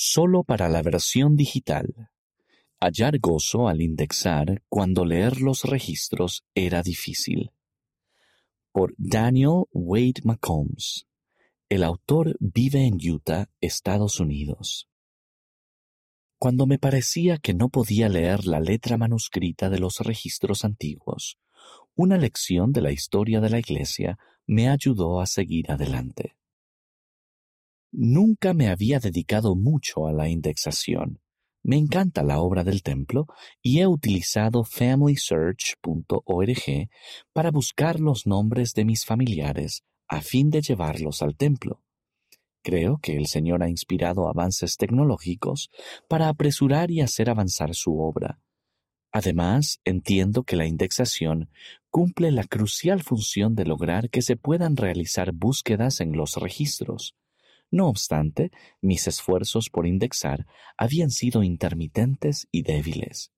Solo para la versión digital. Hallar gozo al indexar cuando leer los registros era difícil. Por Daniel Wade McCombs. El autor vive en Utah, Estados Unidos. Cuando me parecía que no podía leer la letra manuscrita de los registros antiguos, una lección de la historia de la Iglesia me ayudó a seguir adelante. Nunca me había dedicado mucho a la indexación. Me encanta la obra del templo y he utilizado familysearch.org para buscar los nombres de mis familiares a fin de llevarlos al templo. Creo que el Señor ha inspirado avances tecnológicos para apresurar y hacer avanzar su obra. Además, entiendo que la indexación cumple la crucial función de lograr que se puedan realizar búsquedas en los registros. No obstante, mis esfuerzos por indexar habían sido intermitentes y débiles.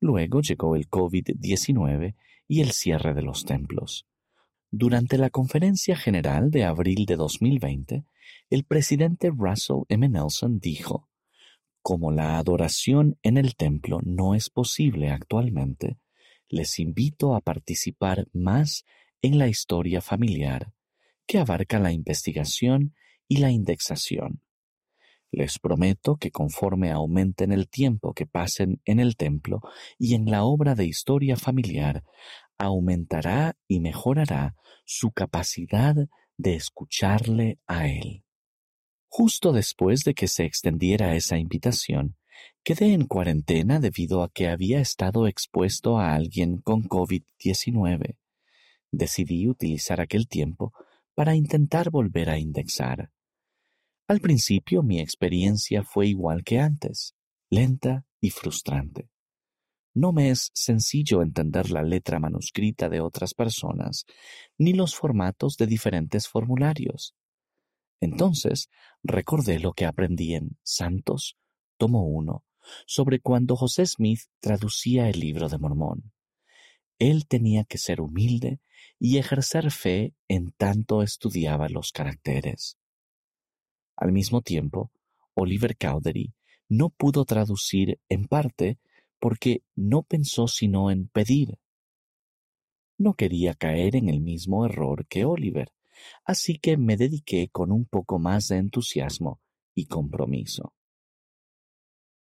Luego llegó el COVID-19 y el cierre de los templos. Durante la conferencia general de abril de 2020, el presidente Russell M. Nelson dijo, Como la adoración en el templo no es posible actualmente, les invito a participar más en la historia familiar, que abarca la investigación y la indexación. Les prometo que conforme aumenten el tiempo que pasen en el templo y en la obra de historia familiar, aumentará y mejorará su capacidad de escucharle a Él. Justo después de que se extendiera esa invitación, quedé en cuarentena debido a que había estado expuesto a alguien con COVID-19. Decidí utilizar aquel tiempo para intentar volver a indexar. Al principio mi experiencia fue igual que antes, lenta y frustrante. No me es sencillo entender la letra manuscrita de otras personas, ni los formatos de diferentes formularios. Entonces recordé lo que aprendí en Santos, tomo 1, sobre cuando José Smith traducía el libro de Mormón. Él tenía que ser humilde y ejercer fe en tanto estudiaba los caracteres. Al mismo tiempo, Oliver Cowdery no pudo traducir en parte porque no pensó sino en pedir. No quería caer en el mismo error que Oliver, así que me dediqué con un poco más de entusiasmo y compromiso.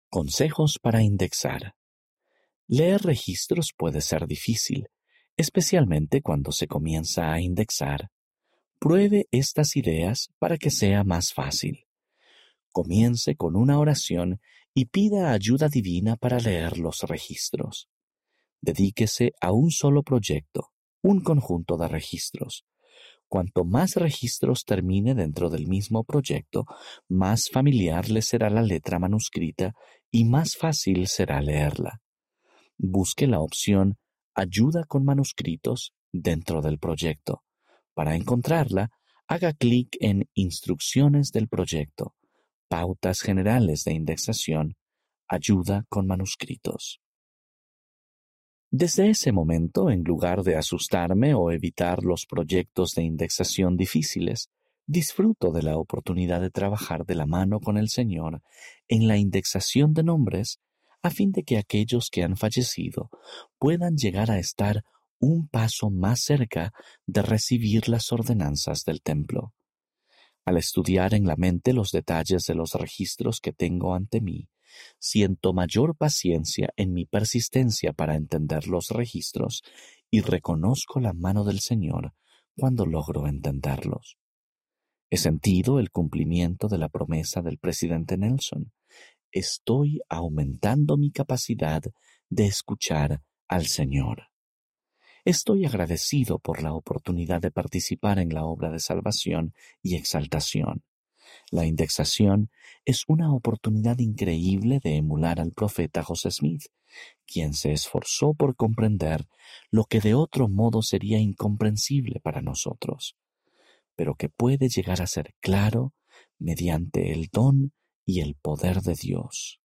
Consejos para indexar. Leer registros puede ser difícil, especialmente cuando se comienza a indexar. Pruebe estas ideas para que sea más fácil. Comience con una oración y pida ayuda divina para leer los registros. Dedíquese a un solo proyecto, un conjunto de registros. Cuanto más registros termine dentro del mismo proyecto, más familiar le será la letra manuscrita y más fácil será leerla. Busque la opción Ayuda con manuscritos dentro del proyecto. Para encontrarla, haga clic en Instrucciones del proyecto pautas generales de indexación, ayuda con manuscritos. Desde ese momento, en lugar de asustarme o evitar los proyectos de indexación difíciles, disfruto de la oportunidad de trabajar de la mano con el Señor en la indexación de nombres a fin de que aquellos que han fallecido puedan llegar a estar un paso más cerca de recibir las ordenanzas del templo. Al estudiar en la mente los detalles de los registros que tengo ante mí, siento mayor paciencia en mi persistencia para entender los registros y reconozco la mano del Señor cuando logro entenderlos. He sentido el cumplimiento de la promesa del presidente Nelson. Estoy aumentando mi capacidad de escuchar al Señor. Estoy agradecido por la oportunidad de participar en la obra de salvación y exaltación. La indexación es una oportunidad increíble de emular al profeta José Smith, quien se esforzó por comprender lo que de otro modo sería incomprensible para nosotros, pero que puede llegar a ser claro mediante el don y el poder de Dios.